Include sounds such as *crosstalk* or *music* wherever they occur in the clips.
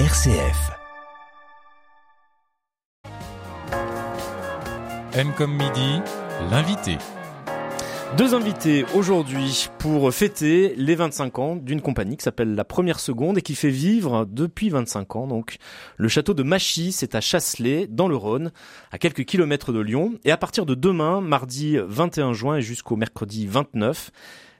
RCF. M comme midi, l'invité. Deux invités aujourd'hui pour fêter les 25 ans d'une compagnie qui s'appelle La Première Seconde et qui fait vivre depuis 25 ans. Donc, le château de Machy, c'est à Chasselet, dans le Rhône, à quelques kilomètres de Lyon. Et à partir de demain, mardi 21 juin et jusqu'au mercredi 29,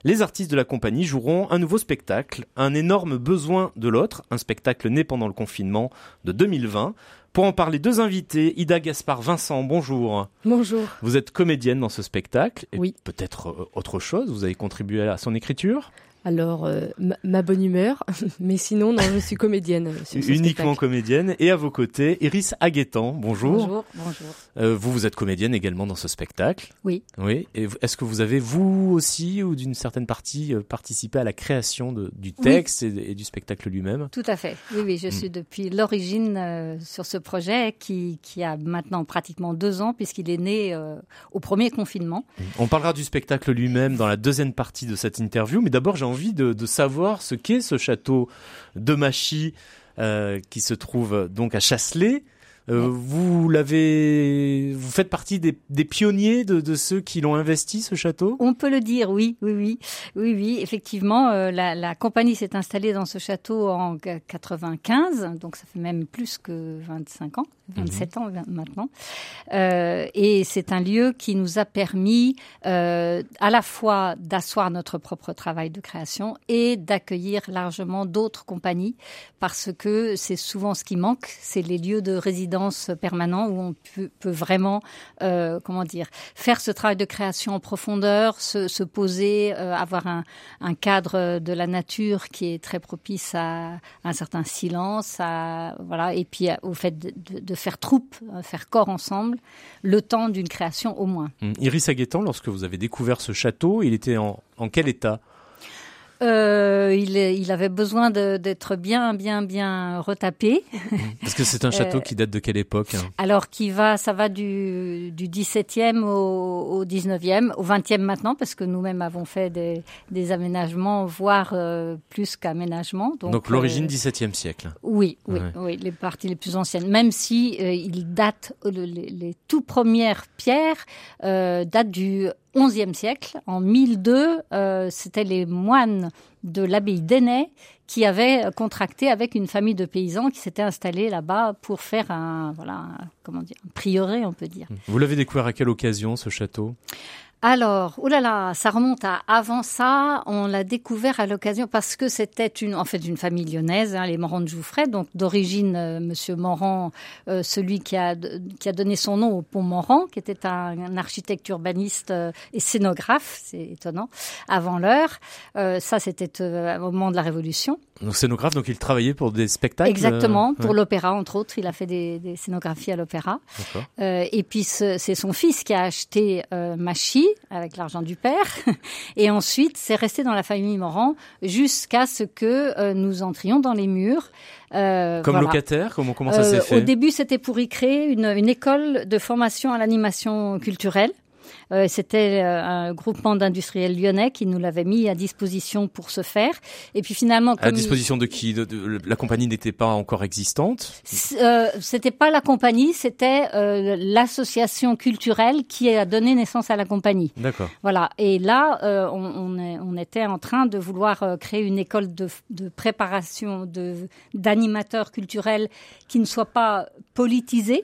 les artistes de la compagnie joueront un nouveau spectacle, Un énorme besoin de l'autre, un spectacle né pendant le confinement de 2020. Pour en parler, deux invités, Ida Gaspard Vincent, bonjour. Bonjour. Vous êtes comédienne dans ce spectacle, et Oui. peut-être euh, autre chose, vous avez contribué à son écriture? Alors, euh, ma, ma bonne humeur, *laughs* mais sinon, non, je suis comédienne. euh, Uniquement spectacle. comédienne, et à vos côtés, Iris Aguetan, bonjour. Bonjour, bonjour. Euh, vous, vous êtes comédienne également dans ce spectacle. Oui. Oui. Est-ce que vous avez, vous aussi, ou d'une certaine partie, euh, participé à la création de- du texte et, et du spectacle lui-même? Tout à fait. Oui, oui, je suis depuis l'origine euh, sur ce projet qui, qui a maintenant pratiquement deux ans puisqu'il est né euh, au premier confinement. On parlera du spectacle lui-même dans la deuxième partie de cette interview, mais d'abord j'ai envie de, de savoir ce qu'est ce château de Machy euh, qui se trouve donc à Chasselet. Euh, Vous l'avez, vous faites partie des, des pionniers de, de ceux qui l'ont investi ce château? On peut le dire, oui, oui, oui, oui, oui. Effectivement, euh, la, la compagnie s'est installée dans ce château en 95, donc ça fait même plus que 25 ans, 27 ans maintenant. Euh, et c'est un lieu qui nous a permis euh, à la fois d'asseoir notre propre travail de création et d'accueillir largement d'autres compagnies, parce que c'est souvent ce qui manque, c'est les lieux de résidence permanents où on peut, vraiment, euh, comment dire, faire ce travail de création en profondeur, se, se poser, euh, avoir un, cadre de la nature qui est très propice à un certain silence, à, voilà, et puis au fait de faire troupe, euh, faire corps ensemble, le temps d'une création au moins. Hum, Iris Aguetan, lorsque vous avez découvert ce château, il était en, en quel état? Euh, il, est- il avait besoin d'être bien, bien, bien retapé. *laughs* Parce que c'est un château Euh, qui date de quelle époque hein? Alors qui va, ça va du, du 17e au, au 19e, au 20e maintenant, parce que nous-mêmes avons fait des, des aménagements, voire euh, plus qu'aménagements. Donc, Donc, l'origine euh, 17e siècle. Oui, oui, Ouais. oui, les parties les plus anciennes. Même si euh, il date, euh, le- les, les tout premières pierres euh, datent du XIe siècle. En 1002, euh, c'était les moines de l'abbaye d'Ainay qui avaient contracté avec une famille de paysans qui s'étaient installés là-bas pour faire un, voilà, un- comment dire, un prieuré, on peut dire. Vous l'avez découvert à quelle occasion ce château? Alors, là, ça remonte à avant ça. On l'a découvert à l'occasion parce que c'était une, en fait, une famille lyonnaise, hein, les Morand de Jouffret. Donc, d'origine, euh, Monsieur Morand, euh, celui qui a qui a donné son nom au pont Morand, qui était un, architecte urbaniste euh, et scénographe, c'est étonnant, avant l'heure. Euh, ça, c'était au moment de la Révolution. Donc scénographe, donc il travaillait pour des spectacles Exactement, euh, pour ouais, l'opéra, entre autres. Il a fait des, des scénographies à l'opéra. Euh, et puis ce- c'est son fils qui a acheté euh, Machy avec l'argent du père. *laughs* Et ensuite, c'est resté dans la famille Morand jusqu'à ce que euh, nous entrions dans les murs. Euh, Comme voilà. locataire, comment, comment ça Euh, s'est fait? Au début, c'était pour y créer une, une école de formation à l'animation culturelle. Euh, C'était euh, un groupement d'industriels lyonnais qui nous l'avait mis à disposition pour ce faire. Et puis finalement, À il- disposition de qui? De- de- La compagnie n'était pas encore existante? Euh, c'était pas la compagnie, c'était l'association culturelle qui a donné naissance à la compagnie. D'accord. Voilà. Et là, on, on, est- on était en train de vouloir créer une école de, de préparation de d'animateurs culturels qui ne soit pas politisée.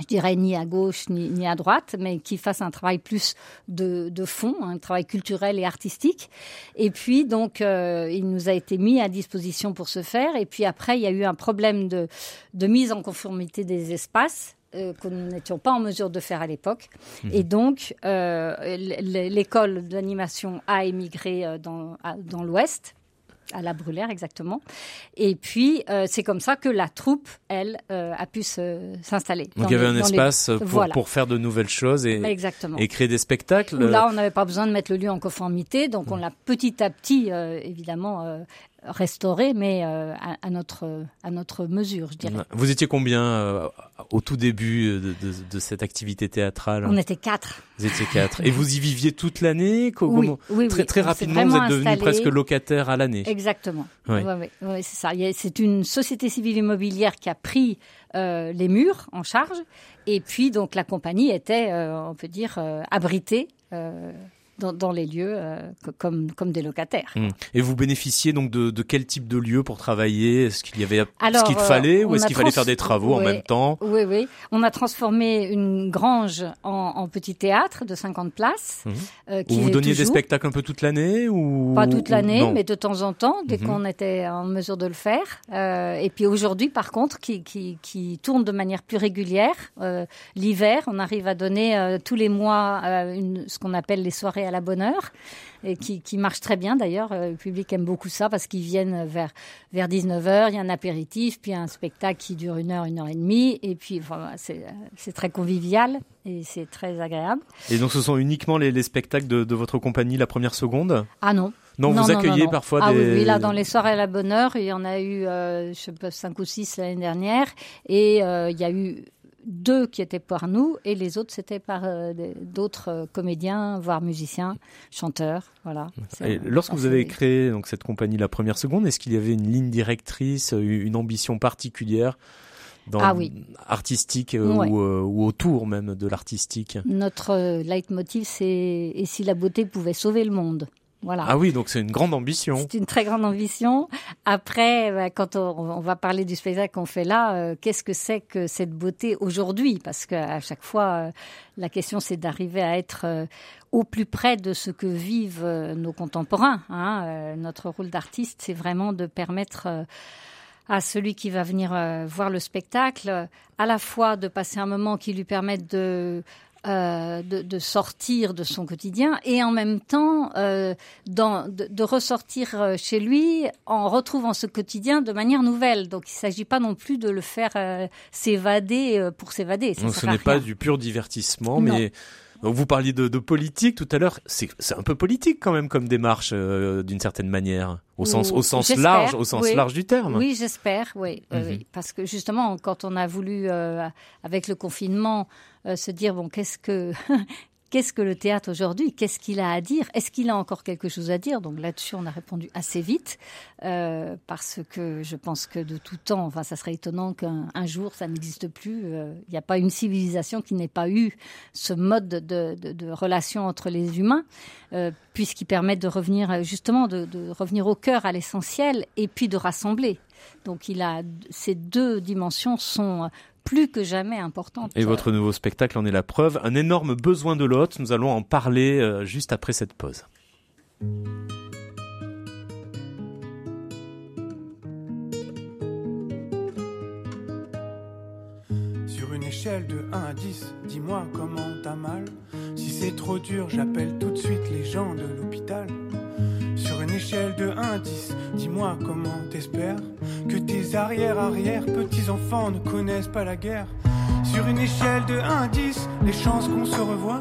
Je dirais ni à gauche ni, ni à droite, mais qui fasse un travail plus de, de fond, un travail culturel et artistique. Et puis donc, euh, il nous a été mis à disposition pour ce faire. Et puis après, il y a eu un problème de, de mise en conformité des espaces euh, que nous n'étions pas en mesure de faire à l'époque. Et donc, euh, l'école d'animation a émigré dans, à- dans l'Ouest, à la Brûlère exactement. Et puis, euh, c'est comme ça que la troupe, elle, euh, a pu s'installer. Donc il y avait les- un les- espace pour, Voilà. pour faire de nouvelles choses et, Exactement. et créer des spectacles. Là, on n'avait pas besoin de mettre le lieu en conformité, donc on l'a petit à petit, euh, évidemment, euh, restauré, mais euh, à, à, notre à notre mesure, je dirais. Vous étiez combien euh, au tout début de, de, de, cette activité théâtrale? On était quatre. Vous étiez quatre. Et vous y viviez toute l'année? Oui, oui, Très, très rapidement, vous êtes devenu presque locataire à l'année. Exactement. Oui. Ouais, c'est ça. C'est une société civile immobilière qui a pris euh, les murs en charge, et puis donc la compagnie était, euh, on peut dire, euh, abritée. Euh, dans, dans les lieux euh, comme, comme des locataires. Mmh. Et vous bénéficiez donc de, de, quel type de lieu pour travailler? Est-ce qu'il y avait Alors, ce qu'il fallait ou est-ce qu'il fallait faire des travaux oui, en même temps? Oui, oui. On a transformé une grange en, en petit théâtre de 50 places. Mmh. Euh, qui vous donniez toujours. des spectacles un peu toute l'année ou Pas toute l'année, mais de temps en temps, dès mmh. qu'on était en mesure de le faire. Euh, et puis aujourd'hui, par contre, qui, qui, qui tourne de manière plus régulière. Euh, L'hiver, on arrive à donner euh, tous les mois euh, une, ce qu'on appelle les soirées à la bonne heure et qui, qui marche très bien d'ailleurs. Le public aime beaucoup ça parce qu'ils viennent vers, vers 19h, il y a un apéritif, puis un spectacle qui dure une heure, une heure et demie, et puis voilà, c'est très convivial et c'est très agréable. Et donc ce sont uniquement les, les spectacles de, de, votre compagnie, la première seconde? Ah non. Non, non vous accueillez non, parfois ah, des... oui, là dans les soirées à la bonne heure, il y en a eu, euh, je sais pas, cinq ou six l'année dernière, et euh, il y a eu deux qui étaient par nous et les autres c'était par euh, d'autres euh, comédiens, voire musiciens, chanteurs. Voilà. Et lorsque vous avez créé donc cette compagnie La Première Seconde, est-ce qu'il y avait une ligne directrice, une ambition particulière dans ah oui. artistique euh, Ouais. ou, euh, ou autour même de l'artistique? Notre euh, leitmotiv c'est et si la beauté pouvait sauver le monde? Voilà. Ah oui, donc c'est une grande ambition. C'est une très grande ambition. Après, bah, quand on, va parler du spectacle qu'on fait là, euh, qu'est-ce que c'est que cette beauté aujourd'hui? Parce qu'à chaque fois, euh, la question c'est d'arriver à être euh, au plus près de ce que vivent nos contemporains. Hein. Notre rôle d'artiste, c'est vraiment de permettre à celui qui va venir voir le spectacle, à la fois de passer un moment qui lui permette de euh, de, de, sortir de son quotidien et en même temps euh, dans, de, de, ressortir euh, chez lui en retrouvant ce quotidien de manière nouvelle. Donc il ne s'agit pas non plus de le faire euh, s'évader euh, pour s'évader. Donc ce n'est pas du pur divertissement, non. mais donc vous parliez de, de politique tout à l'heure. C'est un peu politique quand même comme démarche euh, d'une certaine manière, au sens, au sens large, au sens oui. large du terme. Oui, j'espère. Oui, mm -hmm. oui, parce que justement, quand on a voulu, euh, avec le confinement, euh, se dire bon, qu'est-ce que *laughs* qu'est-ce que le théâtre aujourd'hui? Qu'est-ce qu'il a à dire? Est-ce qu'il a encore quelque chose à dire? Donc là-dessus, on a répondu assez vite euh, parce que je pense que de tout temps, enfin, ça serait étonnant qu'un jour ça n'existe plus. Il euh, n'y a pas une civilisation qui n'ait pas eu ce mode de, de, relation entre les humains, puisqu'il permet de revenir justement de, de revenir au cœur, à l'essentiel, et puis de rassembler. Donc il a ces deux dimensions sont plus que jamais importante. Et votre nouveau spectacle en est la preuve. Un énorme besoin de l'hôte. Nous allons en parler euh, juste après cette pause. Sur une échelle de 1 à 10, dis-moi comment t'as mal. Si c'est trop dur, j'appelle tout de suite les gens de l'hôpital. Une échelle de 1 à 10, dis-moi comment t'espères que tes arrière-arrière petits-enfants ne connaissent pas la guerre. Sur une échelle de 1 à 10, les chances qu'on se revoie,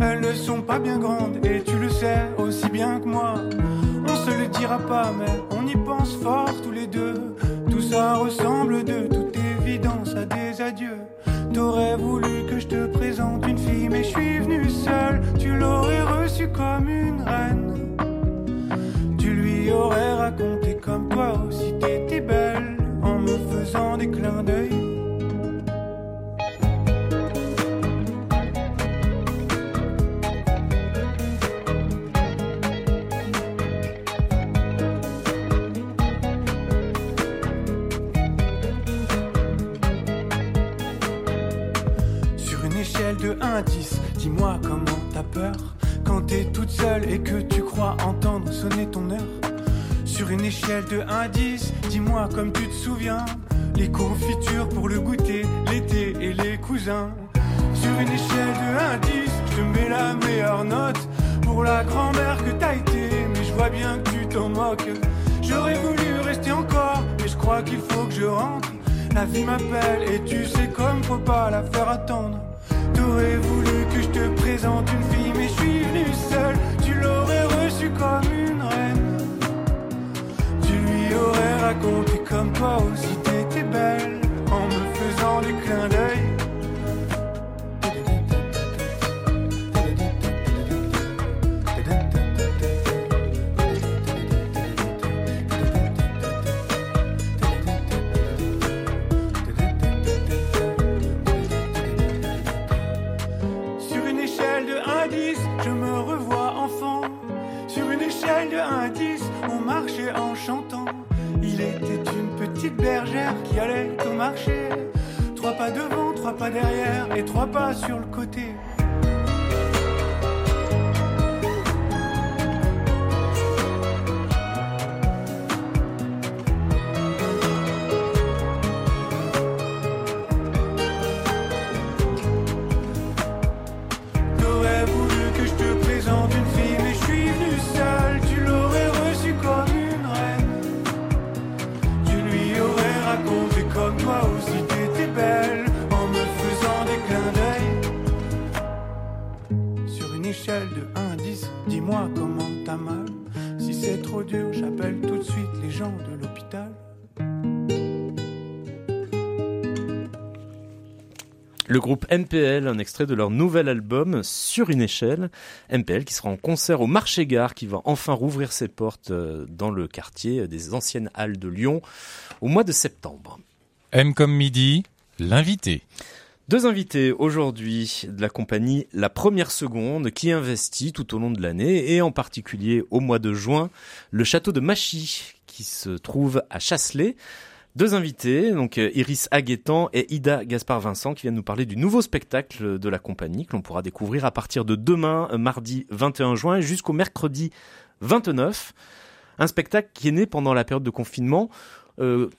elles ne sont pas bien grandes et tu le sais aussi bien que moi. On se le dira pas, mais on y pense fort tous les deux. Tout ça ressemble de toute évidence à des adieux. T'aurais voulu que je te présente une fille, mais je suis venu seul. Tu l'aurais reçue comme une reine lui aurais raconté comme toi aussi t'étais belle en me faisant des clins d'œil. Sur une échelle de 1 à 10, dis-moi comment t'as peur quand t'es toute seule et que tu crois entendre sonner ton heure. Sur une échelle de 1 à 10, dis-moi comme tu te souviens. Les confitures pour le goûter, l'été et les cousins. Sur une échelle de 1 à 10, je te mets la meilleure note pour la grand-mère que t'as été. Mais je vois bien que tu t'en moques. J'aurais voulu rester encore, mais je crois qu'il faut que je rentre. La vie m'appelle et tu sais comme faut pas la faire attendre. T'aurais voulu que je te présente une fille, mais je suis venu seul. Le groupe MPL, un extrait de leur nouvel album Sur une échelle. MPL qui sera en concert au Marché Gare, qui va enfin rouvrir ses portes euh, dans le quartier des anciennes halles de Lyon au mois de septembre. M comme midi, l'invité. Deux invités aujourd'hui de la compagnie La Première Seconde qui investit tout au long de l'année et en particulier au mois de juin le château de Machy qui se trouve à Chasselet. Deux invités, donc euh, Iris Aguetan et Ida Gaspard-Vincent, qui viennent nous parler du nouveau spectacle de la compagnie que l'on pourra découvrir à partir de demain, euh, mardi 21 juin, jusqu'au mercredi 29. Un spectacle qui est né pendant la période de confinement. Euh,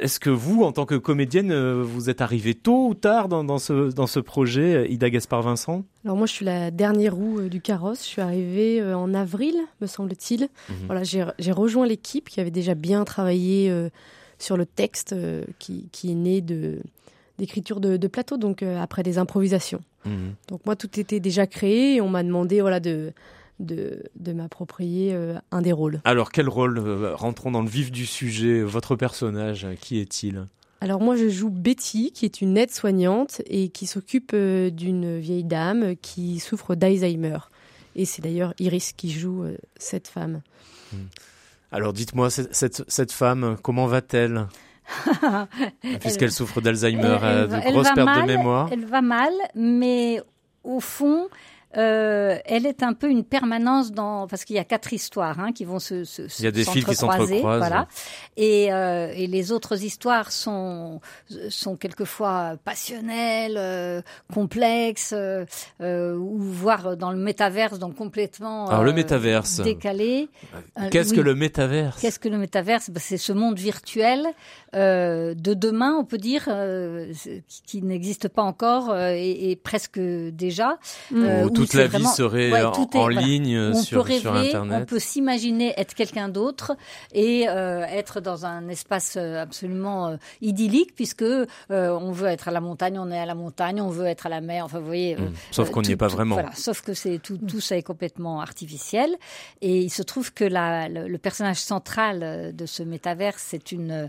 Est-ce que vous, en tant que comédienne, vous êtes arrivé tôt ou tard dans, dans ce, dans ce projet, Ida Gaspard-Vincent Alors moi, je suis la dernière roue du carrosse. Je suis arrivée en avril, me semble-t-il. Mhm. Voilà, j'ai j'ai rejoint l'équipe qui avait déjà bien travaillé euh, sur le texte euh, qui, qui est né de d'écriture de, de plateau, donc euh, après des improvisations. Mhm. Donc moi, tout était déjà créé et on m'a demandé voilà de de, de m'approprier euh, un des rôles. Alors, quel rôle euh, Rentrons dans le vif du sujet. Votre personnage, qui est-il? Alors moi, je joue Betty, qui est une aide-soignante et qui s'occupe euh, d'une vieille dame qui souffre d'Alzheimer. Et c'est d'ailleurs Iris qui joue cette femme. Alors, dites-moi, cette, femme, comment va-t-elle? *laughs* Puisqu'elle souffre d'Alzheimer, euh, de grosses pertes de mémoire. Elle va mal, mais au fond, euh, elle est un peu une permanence dans parce qu'il y a quatre histoires hein, qui vont se, se Il y a des fils qui s'entrecroisent. voilà et, euh, et les autres histoires sont sont quelquefois passionnelles euh, complexes euh, euh, ou voire dans le métaverse donc complètement Alors, le euh, métaverse. décalé Qu'est-ce oui. que le métaverse? Qu'est-ce que le métaverse? Ben, C'est ce monde virtuel euh, de demain, on peut dire, euh, qui, qui n'existe pas encore euh, et, et presque déjà. euh, Où toute la vraiment- vie serait Ouais, en, tout est- en voilà. ligne euh, on sur, peut rêver, sur on Internet. peut s'imaginer être quelqu'un d'autre et euh, être dans un espace euh, absolument euh, idyllique puisque euh, on veut être à la montagne, on est à la montagne, on veut être à la mer. Enfin, vous voyez. euh, Mm. Sauf euh, qu'on n'y est pas tout- vraiment. Voilà, sauf que c'est tout, tout ça est complètement artificiel. Et il se trouve que la, le, le personnage central euh, de ce métaverse, c'est une,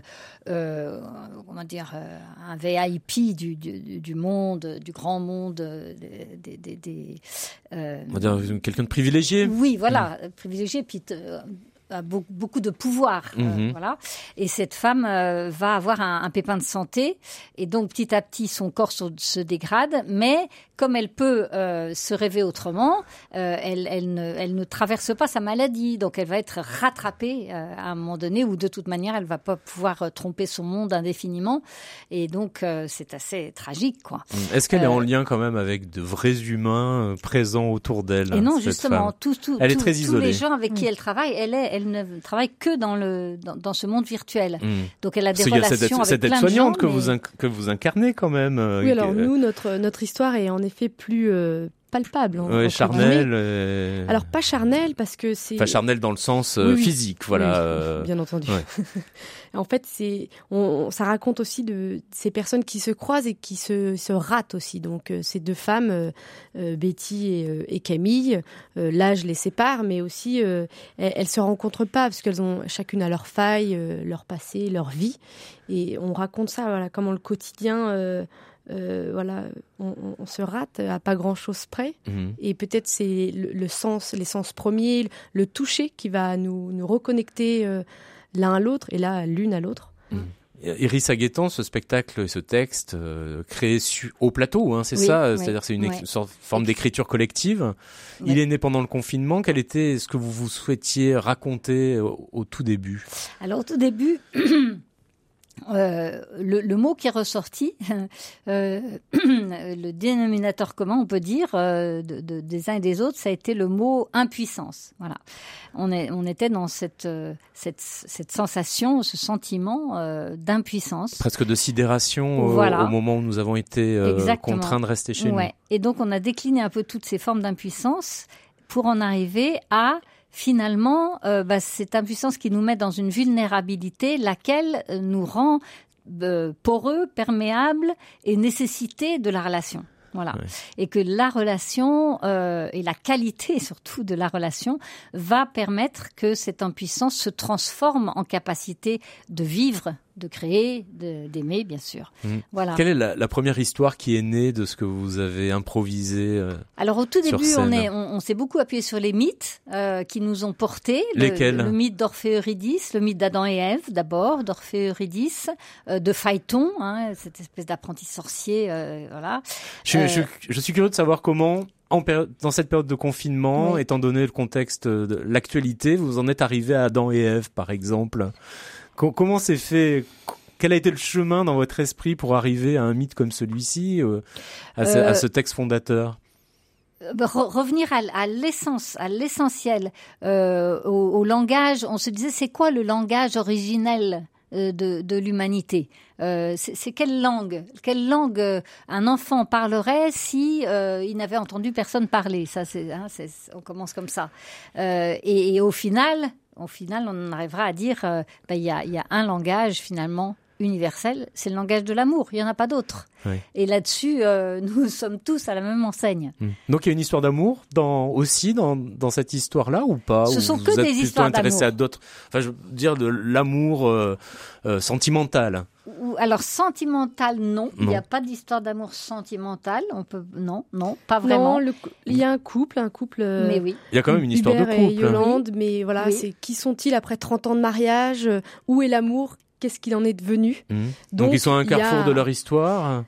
euh, comment dire, euh, un VIP du, du, du monde, du grand monde, euh, des, des, des, euh, On va dire quelqu'un de privilégié. oui, voilà, Mm. privilégié, puis a beaucoup de pouvoir, euh, Mhm. voilà. Et cette femme euh, va avoir un, un pépin de santé, et donc petit à petit son corps se, se dégrade, mais comme elle peut euh, se rêver autrement, elle, elle, ne, elle ne traverse pas sa maladie, donc elle va être rattrapée à un moment donné, où de toute manière elle va pas pouvoir tromper son monde indéfiniment, et donc c'est assez tragique, quoi. Est-ce qu'elle est en lien quand même avec de vrais humains présents autour d'elle Et non, cette justement, femme? tous, tous, Elle est tous- très tous isolée. les gens avec qui elle travaille, elle, est, elle ne travaille que dans, le, dans, dans ce monde virtuel. Hmm. Donc elle a des Parce y a relations cette, cette avec plein de gens. aide-soignante que, mais- vous inc- que vous incarnez quand même. euh, Oui, alors nous, notre, notre histoire est en effet plus, euh, palpable. Ouais, charnel. euh, Alors pas charnel parce que c'est Enfin, charnel dans le sens euh, Oui, oui. physique, voilà. Oui, euh, bien entendu. ouais. *laughs* en fait, c'est on, ça raconte aussi de ces personnes qui se croisent et qui se, se ratent aussi. Donc ces deux femmes, euh, Betty et, et Camille, l'âge les sépare, mais aussi elles, elles se rencontrent pas parce qu'elles ont chacune à leur faille, leur passé, leur vie. Et on raconte ça, voilà, comment le quotidien, euh, voilà, on, on- on se rate à pas grand chose près. mhm. Et peut-être c'est le, le sens, les sens premiers, le toucher qui va nous, nous reconnecter euh, l'un à l'autre et là l'une à l'autre. Iris Aguetan, ce spectacle, et ce texte euh, créé su- au plateau, hein, c'est Oui, ça, c'est-à-dire c'est une ouais. sorte- forme d'écriture collective. Il est né pendant le confinement. Quel était ce que vous vous souhaitiez raconter au, au tout début? Alors au tout début, *clears throat* euh, le, le mot qui est ressorti, *laughs* euh, *clears throat* le dénominateur commun, on peut dire, euh, de, de- des uns et des autres, ça a été le mot impuissance. Voilà, on, est, on était dans cette, cette, cette sensation, ce sentiment d'impuissance. Presque de sidération au- Voilà. au moment où nous avons été contraints de rester chez Ouais. Et donc on a décliné un peu toutes ces formes d'impuissance pour en arriver à finalement euh, bah, cette impuissance qui nous met dans une vulnérabilité, laquelle euh, nous rend euh, poreux, perméables et nécessité de la relation. Voilà. Ouais. Et que la relation euh, et la qualité *laughs* surtout de la relation va permettre que cette impuissance se transforme en capacité de vivre, de créer, de- d'aimer, bien sûr. Mhm. Voilà. Quelle est la, la première histoire qui est née de ce que vous avez improvisé euh, Alors au tout début, on est, on, on s'est beaucoup appuyé sur les mythes euh, qui nous ont portés. Le- Lesquels le, mythe d'Orphée Eurydice, le mythe d'Adam et Ève d'abord, d'Orphée Eurydice, euh, de Phaéton, hein, cette espèce d'apprenti sorcier, euh, voilà. je, Euh, je, je suis curieux de savoir comment, en dans cette période de confinement, Oui. étant donné le contexte de l'actualité, vous en êtes arrivé à Adam et Ève, par exemple. Co- comment s'est fait? Quel a été le chemin dans votre esprit pour arriver à un mythe comme celui-ci, euh, à, ce, Euh, à ce texte fondateur? Euh, re- revenir à, l'essence, à l'essentiel, euh, au, au langage. On se disait, c'est quoi le langage originel de, de l'humanité? Euh, C'est quelle langue? Quelle langue un enfant parlerait si euh, il n'avait entendu personne parler? Ça, c'est, hein, on commence comme ça. Euh, et, et au final, au final, on arrivera à dire, euh, bah, il y, a, il y a un langage finalement universel, c'est le langage de l'amour. Il y en a pas d'autre. Oui. Et là-dessus, euh, *laughs* nous sommes tous à la même enseigne. Hmm. Donc il y a une histoire d'amour dans aussi dans, dans cette histoire-là ou pas? Ce Ou sont vous que êtes des histoires intéressé à d'amour. d'autres? Enfin, je veux dire de l'amour euh, sentimental. Ou- Alors sentimental, non. Il n'y a pas d'histoire d'amour sentimentale. On peut, non, non, pas vraiment. Non, le cou- il y a un couple, un couple. euh, Mais oui. Il y a quand même une histoire de Hubert et couple. Yolande, mais voilà, Oui. c'est qui sont-ils après 30 ans de mariage euh, Où est l'amour Qu'est-ce qu'il en est devenu? Hmm. Donc, Donc, ils sont à un a- carrefour de leur histoire?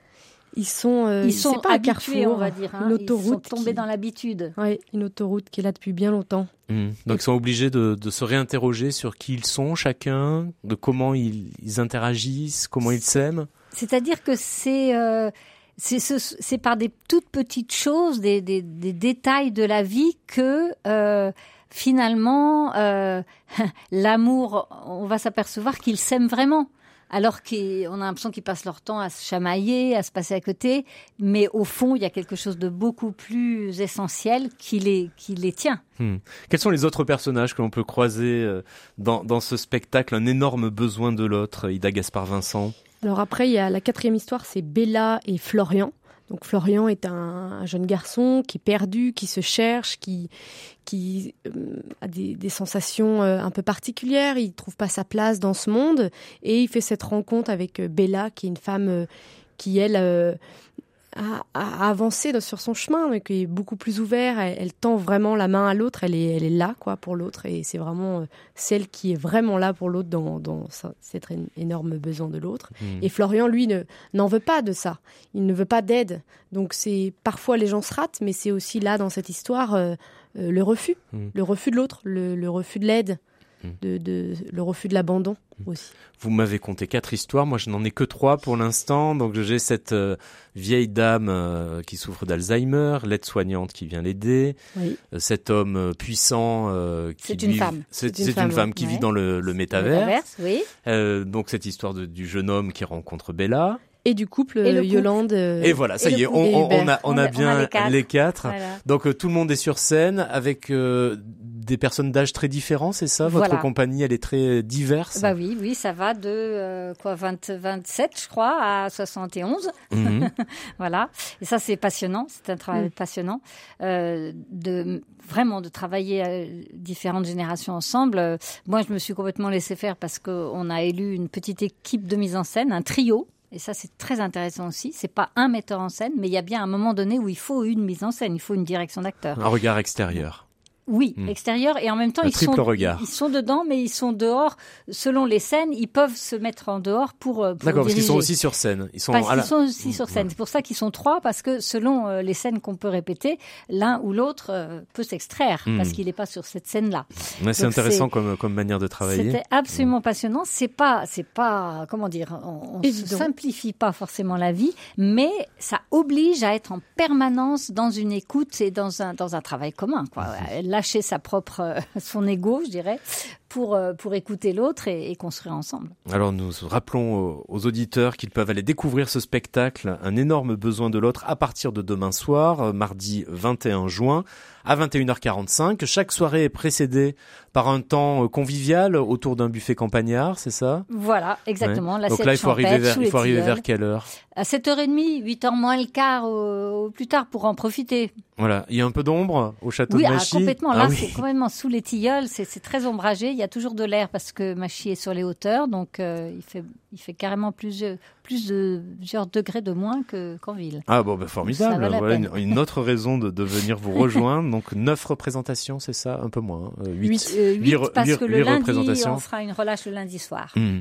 Ils sont, euh, Ils sont pas carrefour, on va dire. hein. une Ils sont autoroute. tombés qui- dans l'habitude. Ouais, une autoroute qui est là depuis bien longtemps. Hmm. Donc ils sont obligés de, de se réinterroger sur qui ils sont chacun, de comment ils, ils interagissent, comment ils s'aiment. C'est-à-dire que c'est euh, c'est ce- c'est par des toutes petites choses, des, des, des détails de la vie que euh, finalement euh, *laughs* l'amour, on va s'apercevoir qu'ils s'aiment vraiment. Alors qu'on a l'impression qu'ils passent leur temps à se chamailler, à se passer à côté, mais au fond, il y a quelque chose de beaucoup plus essentiel qui les, qui les tient. Hmm. Quels sont les autres personnages que l'on peut croiser euh, dans, dans ce spectacle Un énorme besoin de l'autre, Ida Gaspard Vincent? Alors après, il y a la quatrième histoire, c'est Bella et Florian. Donc Florian est un, un jeune garçon qui est perdu, qui se cherche, qui, qui euh, a des, sensations euh, un peu particulières. Il trouve pas sa place dans ce monde et il fait cette rencontre avec euh, Bella, qui est une femme qui elle a, a avancé dans- sur son chemin, qui est beaucoup plus ouvert. Elle, elle tend vraiment la main à l'autre. Elle est, elle est là quoi pour l'autre et c'est vraiment euh, celle qui est vraiment là pour l'autre dans, cet énorme besoin de l'autre. Hmm. Et Florian, lui, ne, n'en veut pas de ça. Il ne veut pas d'aide. Donc c'est parfois les gens se ratent, mais c'est aussi là dans cette histoire euh, euh, le refus, Mm. le refus de l'autre, le, le refus de l'aide. De, de- le refus de l'abandon aussi. Vous m'avez conté quatre histoires, moi je n'en ai que trois pour l'instant. Donc j'ai cette euh, vieille dame euh, qui souffre d'Alzheimer, l'aide-soignante qui vient l'aider, Oui. euh, cet homme euh, puissant euh, qui C'est une vit- femme. C'est C'est une c'est une femme, qui ouais. vit dans le, le métavers. Métaverse, oui. Euh, donc cette histoire de- du jeune homme qui rencontre Bella. et du couple Et le couple. Yolande. euh, Et voilà, ça et y est, on, a, on On a a- on bien a les quatre. les quatre. Voilà. Donc euh, tout le monde est sur scène avec euh, des personnes d'âge très différents, c'est ça? Votre Voilà. compagnie, elle est très diverse? Bah oui, oui, ça va de euh, quoi 20, 27, je crois, à 71. Mhm. *laughs* Voilà. Et ça, c'est passionnant. C'est un travail Mm. passionnant euh, de vraiment de travailler euh, différentes générations ensemble. Euh, Moi, je me suis complètement laissé faire parce qu'on a élu une petite équipe de mise en scène, un trio. Et ça, c'est très intéressant aussi. C'est pas un metteur en scène, mais il y a bien un moment donné où il faut une mise en scène, il faut une direction d'acteur. Un regard extérieur. Oui, Mm. extérieur et en même temps Un ils sont regard. ils sont dedans, mais ils sont dehors. Selon les scènes, ils peuvent se mettre en dehors pour, euh, pour D'accord, parce qu'ils sont aussi sur scène. Ils sont Parce à la- qu'ils sont aussi sur scène. Ouais. C'est pour ça qu'ils sont trois, parce que selon euh, les scènes qu'on peut répéter, l'un ou l'autre euh, peut s'extraire, Mm. parce qu'il n'est pas sur cette scène-là. Ouais, c'est intéressant c'est- comme, comme manière de travailler. C'était absolument passionnant. C'est pas, c'est pas, comment dire, on, on se Évident. simplifie pas forcément la vie, mais ça oblige à être en permanence dans une écoute et dans un dans un travail commun, quoi. *laughs* Lâcher sa propre, euh, *laughs* son ego, je dirais, pour euh, pour écouter l'autre et, et construire ensemble. Alors nous rappelons aux, auditeurs qu'ils peuvent aller découvrir ce spectacle, Un énorme besoin de l'autre, à partir de demain soir, euh, mardi 21 juin, à 21h45. Chaque soirée est précédée par un temps euh, convivial autour d'un buffet campagnard, c'est ça? Voilà, exactement. Ouais. Donc là, il faut arriver vers, il faut arriver vers quelle heure? À 7h30, 8h moins le quart au, au plus tard pour en profiter. Voilà, il y a un peu d'ombre au château Oui, de ah, Machy. complètement. Ah Là, oui. c'est complètement sous les tilleuls. C'est c'est très ombragé. Il y a toujours de l'air parce que Machy est sur les hauteurs. Donc, euh, il, fait, il fait carrément plus, plus de plusieurs degrés de moins que- qu'en ville. Ah bon, bah, formidable. Voilà une, autre raison de, de venir vous *laughs* rejoindre. Donc neuf représentations, c'est ça? Un peu moins. hein, euh, huit. Huit, euh, parce que le lundi, on fera une relâche le lundi soir. Hmm.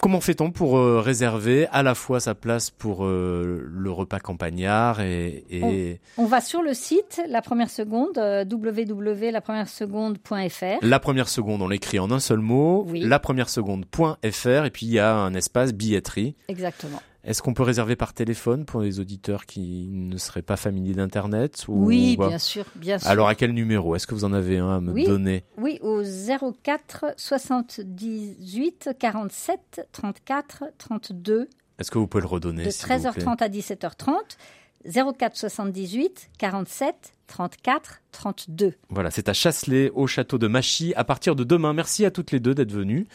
Comment fait-on pour euh, réserver à la fois sa place pour euh, le repas campagnard et, et On va sur le site La Première Seconde, euh, www.lapremiereseconde.fr. la première seconde, on l'écrit en un seul mot, Oui. la première seconde.fr et puis il y a un espace billetterie. Exactement. Est-ce qu'on peut réserver par téléphone pour les auditeurs qui ne seraient pas familiers d'Internet ou Oui, bien sûr, bien sûr. Alors à quel numéro? Est-ce que vous en avez un à me Oui. donner? Oui, au 04 78 47 34 32 Est-ce que vous pouvez le redonner de s'il vous plaît? 13h30 à 17h30. 04 78 47 34 32. Voilà, c'est à Chasselet, au château de Machy, à partir de demain. Merci à toutes les deux d'être venues.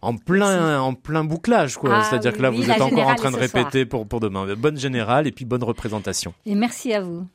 En plein, en plein bouclage, quoi. Ah C'est-à-dire que là, oui, vous êtes encore en train de soir. répéter pour, pour demain. Bonne générale et puis bonne représentation. Et merci à vous.